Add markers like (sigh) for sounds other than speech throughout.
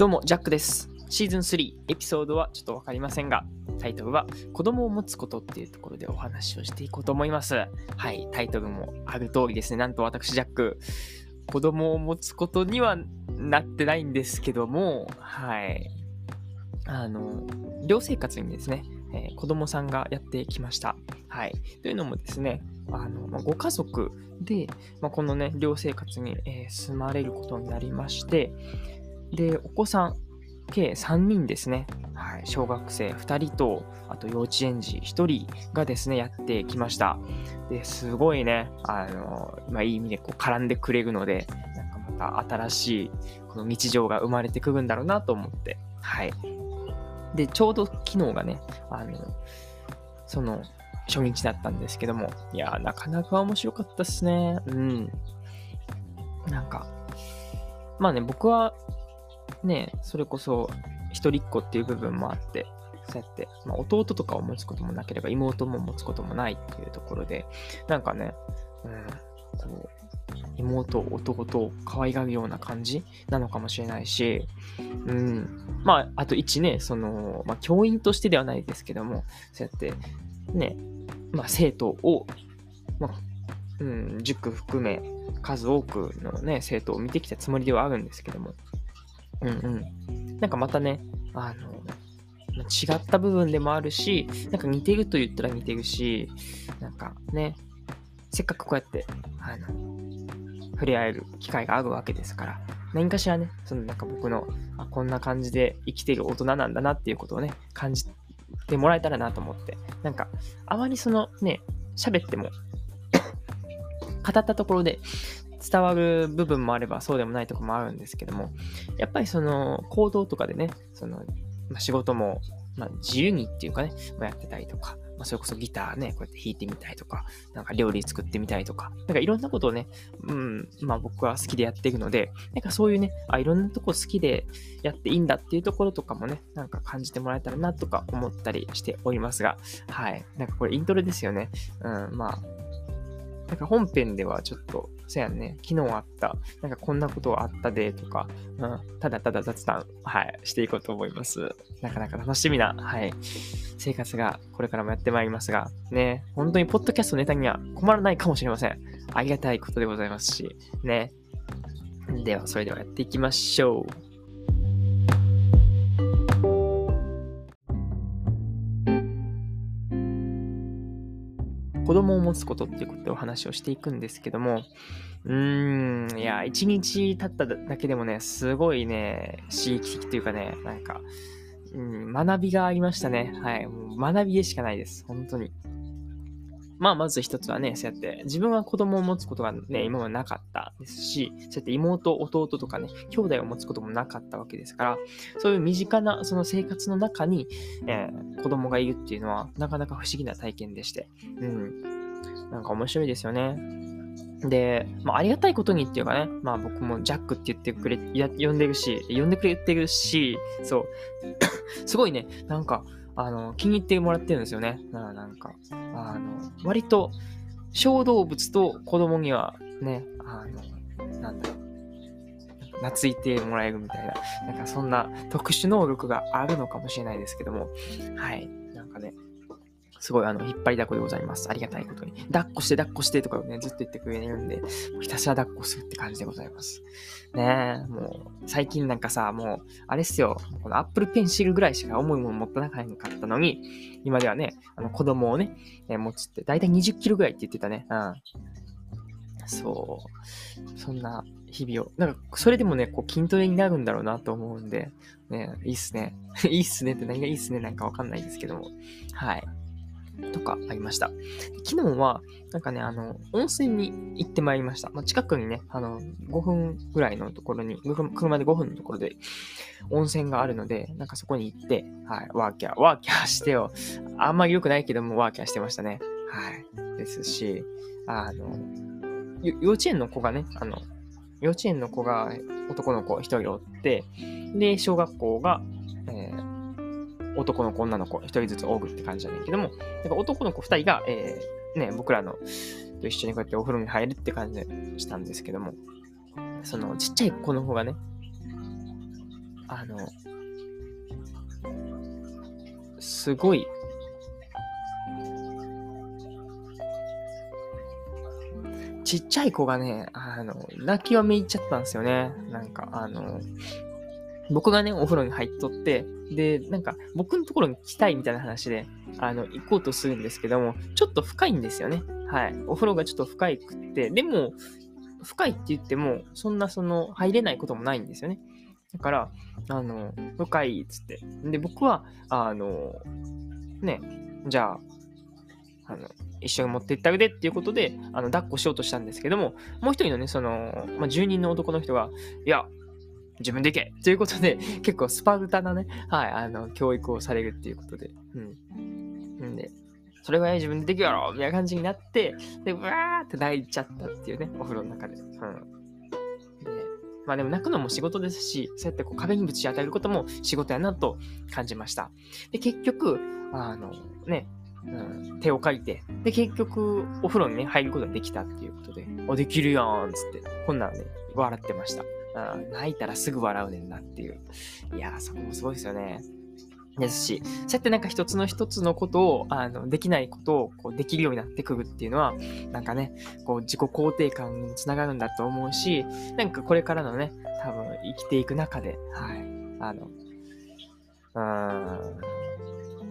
どうも、ジャックです。シーズン3、エピソードはちょっとわかりませんが、タイトルは子供を持つことっていうところでお話をしていこうと思います。はい、タイトルもある通りですね。なんと私、ジャック、子供を持つことにはなってないんですけども、はい。あの、寮生活にですね、えー子供さんがやってきました。はい。というのもですね、あの、まあご家族で、まあ、このね、寮生活に、えー住まれることになりまして、で、お子さん、計3人ですね。はい。小学生2人と、あと幼稚園児1人がですね、やってきました。で、すごいね、あの、まあ、いい意味でこう絡んでくれるので、なんかまた新しい、この日常が生まれてくるんだろうなと思って、はい。で、ちょうど昨日がね、あの、その、初日だったんですけども、いや、なかなか面白かったっすね。うん。なんか、まあね、僕は、ね、それこそ、一人っ子っていう部分もあって、そうやって、まあ、弟とかを持つこともなければ、妹も持つこともないっていうところで、なんかね、うん、こう、妹、弟を可愛がるような感じなのかもしれないし、うん、まあ、あと一ね、その、まあ、教員としてではないですけども、そうやって、ね、まあ、生徒を、まあ、うん、塾含め、数多くのね、生徒を見てきたつもりではあるんですけども、うんうん。なんかまたね、あの、違った部分でもあるし、なんか似てると言ったら似てるし、なんかね、せっかくこうやって、あの、触れ合える機会があるわけですから、何かしらね、そのなんか僕の、あ、こんな感じで生きてる大人なんだなっていうことをね、感じてもらえたらなと思って、なんか、あまりそのね、喋っても、(coughs) 語ったところで伝わる部分もあればそうでもないところもあるんですけども、やっぱりその行動とかでね、その、ま、仕事も、ま、自由にっていうかね、ま、やってたりとか、ま、それこそギターね、こうやって弾いてみたりとか、なんか料理作ってみたりとか、なんかいろんなことをね、うん、まあ僕は好きでやっていくので、なんかそういうね、あ、いろんなとこ好きでやっていいんだっていうところとかもね、なんか感じてもらえたらなとか思ったりしておりますが、はい。なんかこれイントロですよね。うん、まあ、なんか本編ではちょっと、そうやね、昨日あった、なんかこんなことあったでとか、うん、ただただ雑談、はい、していこうと思います。なかなか楽しみな、はい、生活がこれからもやってまいりますが、ね、本当にポッドキャストネタには困らないかもしれません。ありがたいことでございますし、ね。では、それではやっていきましょう。子供を持つことっていうことでお話をしていくんですけども、うーん、いや、一日経っただけでもね、すごいね、刺激的というかね、なんか、うん、学びがありましたね。はい。もう学びでしかないです。本当に。まあ、まず一つはね、そうやって、自分は子供を持つことがね、今までなかったですし、そうやって妹、弟とかね、兄弟を持つこともなかったわけですから、そういう身近なその生活の中に、えー子供がいるっていうのは、なかなか不思議な体験でして、うん。なんか面白いですよね。で、まあ、ありがたいことにっていうかね、まあ僕もジャックって言ってくれ、や呼んでるし、呼んでくれてるし、そう、(coughs) すごいね、なんか、あの、気に入ってもらってるんですよね。ななんか、あの、割と、小動物と子供にはね、あの、なんだろう、懐いてもらえるみたいな、なんかそんな特殊能力があるのかもしれないですけども、はい、すごいあの、引っ張りだこでございます。ありがたいことに。抱っこして抱っこしてとかをね、ずっと言ってくれるんで、ひたすら抱っこするって感じでございます。ねえ、もう、最近なんかさ、もう、あれっすよ、この Apple Pencil ぐらいしか重いもの持ってなかったのに、今ではね、あの子供をね、え持つって、だいたい20キロぐらいって言ってたね。うん。そう。そんな日々を。なんか、それでもね、こう、筋トレになるんだろうなと思うんで、ね、いいっすね。(laughs) いいっすねって何がいいっすねなんかわかんないですけども。はい。とかありました。昨日は、なんかね、あの、温泉に行ってまいりました。まあ、近くにね、あの、5分ぐらいのところに、車で5分のところで温泉があるので、なんかそこに行って、はい、ワーキャー、ワーキャーしてよ。あんまり良くないけども、ワーキャーしてましたね。はい。ですし、あの、幼稚園の子がね、あの、幼稚園の子が男の子一人おって、で、小学校が、男の子、女の子、一人ずつおぐって感じじゃないけども、だか男の子二人が、えーね、僕らのと一緒にこうやってお風呂に入るって感じでしたんですけども、そのちっちゃい子の方がね、あの、すごい、ちっちゃい子がね、あの、泣きわめいちゃったんですよね。なんか、あの、僕がね、お風呂に入っとって、で、なんか、僕のところに来たいみたいな話で、あの、行こうとするんですけども、ちょっと深いんですよね。はい。お風呂がちょっと深いくって、でも、深いって言っても、そんなその、入れないこともないんですよね。だから、あの、深いっつって。で、僕は、あの、ね、じゃあ、あの、一緒に持って行ってあげてっていうことで、あの、抱っこしようとしたんですけども、もう一人のね、その、まあ、住人の男の人が、いや、自分で行けということで、結構スパルタなね、はい、あの、教育をされるっていうことで、うん。んで、それぐらい自分でできるやろみたいな感じになって、で、うわーって泣いちゃったっていうね、お風呂の中で。うん。で、まあでも泣くのも仕事ですし、そうやってこう壁にぶち当たることも仕事やなと感じました。で、結局、あの、ね、うん、手をかいて、で、結局、お風呂にね、入ることができたっていうことで、あ、できるやんつって、こんなんね、笑ってました。泣いたらすぐ笑うねんなっていう。いや、そこもすごいですよね。ですし、そうやってなんか一つの一つのことを、あの、できないことをこうできるようになってくるっていうのは、なんかね、こう自己肯定感につながるんだと思うし、なんかこれからのね、多分生きていく中で、はい、あの、うーん、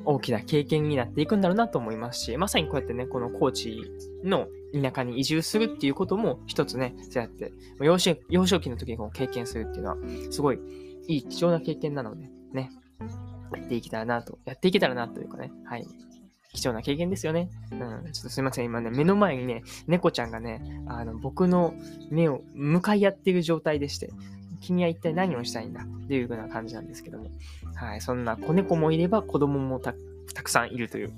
大きな経験になっていくんだろうなと思いますし、まさにこうやってね、この高知の田舎に移住するっていうことも一つね、そうやって幼少幼少期の時にこう経験するっていうのは、すごいいい貴重な経験なので、ね、やっていけたらなと、やっていけたらなというかね、はい。貴重な経験ですよね。うん。ちょっとすいません。今ね、目の前にね、猫ちゃんがね、あの、僕の目を向かい合っている状態でして、君は一体何をしたいんだ?っていうような感じなんですけども。はい。そんな子猫もいれば子供もたくさんいるという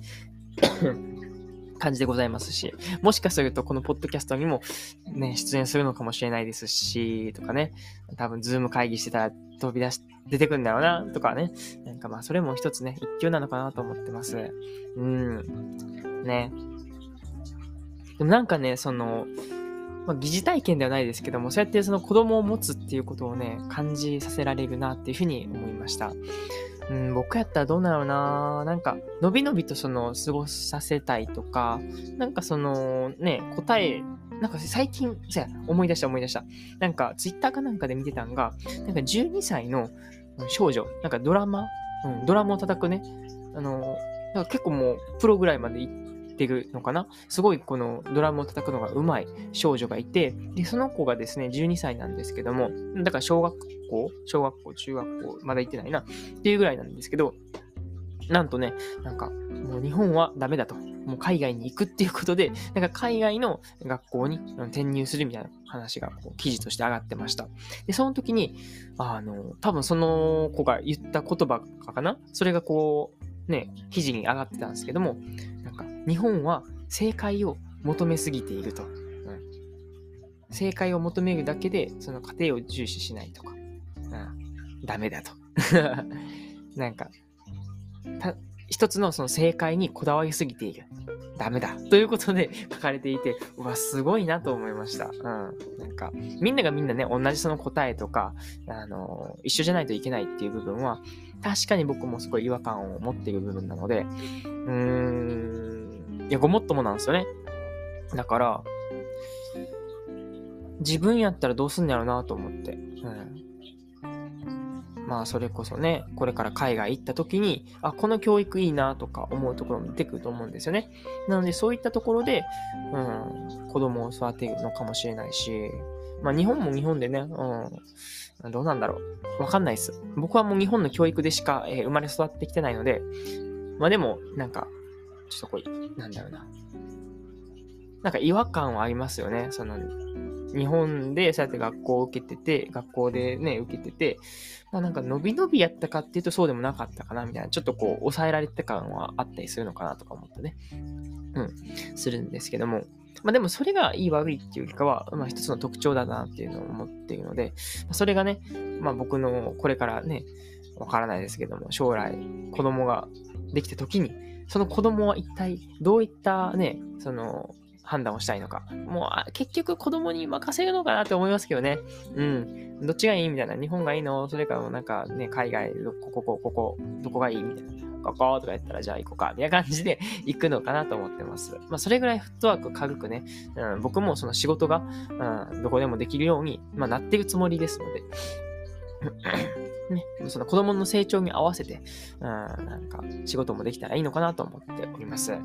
(coughs) 感じでございますし、もしかするとこのポッドキャストにもね、出演するのかもしれないですし、とかね、多分ズーム会議してたら飛び出し、出てくんだろうな、とかね、なんかまあそれも一つね、一挙なのかなと思ってます。うん。ね。でもなんかね、その、まあ、疑似体験ではないですけども、そうやってその子供を持つっていうことをね、感じさせられるなっていうふうに思いました。うん、僕やったらどうなのななんか、のびのびとその、過ごさせたいとか、なんかその、ね、答え、なんか最近、そうや、思い出した思い出した。なんか、ツイッターかなんかで見てたんが、なんか12歳の少女、なんかドラマ、うん、ドラマを叩くね、あの、なんか結構もう、プロぐらいまで行ってるのかな？すごいこのドラムを叩くのが上手い少女がいて、で、その子がですね、12歳なんですけども、だから小学校、小学校、中学校、まだ行ってないな、っていうぐらいなんですけど、なんとね、なんか、もう日本はダメだと。もう海外に行くっていうことで、なんか海外の学校に転入するみたいな話がこう記事として上がってました。で、その時に、あの、多分その子が言った言葉かな？それがこう、ね、記事に上がってたんですけども、日本は正解を求めすぎていると。うん、正解を求めるだけで、その過程を重視しないとか。うん、ダメだと。(laughs) なんか、一つのその正解にこだわりすぎている。ダメだ。ということで書かれていて、うわ、すごいなと思いました。うん。なんか、みんながみんなね、同じその答えとか、あの、一緒じゃないといけないっていう部分は、確かに僕もすごい違和感を持っている部分なので、うーん、いや、ごもっともなんですよね。だから、自分やったらどうすんのやろうなと思って。うん。まあそれこそね、これから海外行った時に、あ、この教育いいなとか思うところも出てくると思うんですよね。なのでそういったところで、うん、子供を育てるのかもしれないし、まあ日本も日本でね、うん、どうなんだろう。わかんないです。僕はもう日本の教育でしか、えー、生まれ育ってきてないので、まあでも、なんか、ちょっとこう、なんだろうな。なんか違和感はありますよね。その、日本でそうやって学校を受けてて、学校でね、受けてて、まあなんか伸び伸びやったかっていうとそうでもなかったかなみたいな、ちょっとこう抑えられてた感はあったりするのかなとか思ってね、うん、するんですけども、まあでもそれがいい悪いっていうよりかは、まあ一つの特徴だなっていうのを思っているので、それがね、まあ僕のこれからね、わからないですけども、将来子供ができた時に、その子供は一体どういったね、その判断をしたいのか。もう、結局子供に任せるのかなって思いますけどね。うん。どっちがいいみたいな。日本がいいの？それからなんかね、海外、ここ、ここ、ここ、どこがいいみたいな。こことか言ったら、じゃあ行こうか、みたいな感じで (laughs) 行くのかなと思ってます。まあ、それぐらいフットワーク軽くね、うん、僕もその仕事が、うん、どこでもできるように、まあ、なってるつもりですので、ね、その子供の成長に合わせて、うん、なんか仕事もできたらいいのかなと思っております。はい。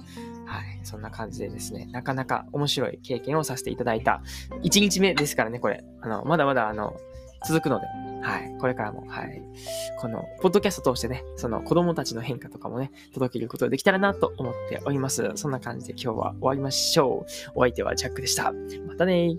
そんな感じでですね、なかなか面白い経験をさせていただいた1日目ですからね、これ。あの、まだまだあの、続くので、はい。これからも、はい。この、ポッドキャスト通してね、その子供たちの変化とかもね、届けることができたらなと思っております。そんな感じで今日は終わりましょう。お相手はジャックでした。またね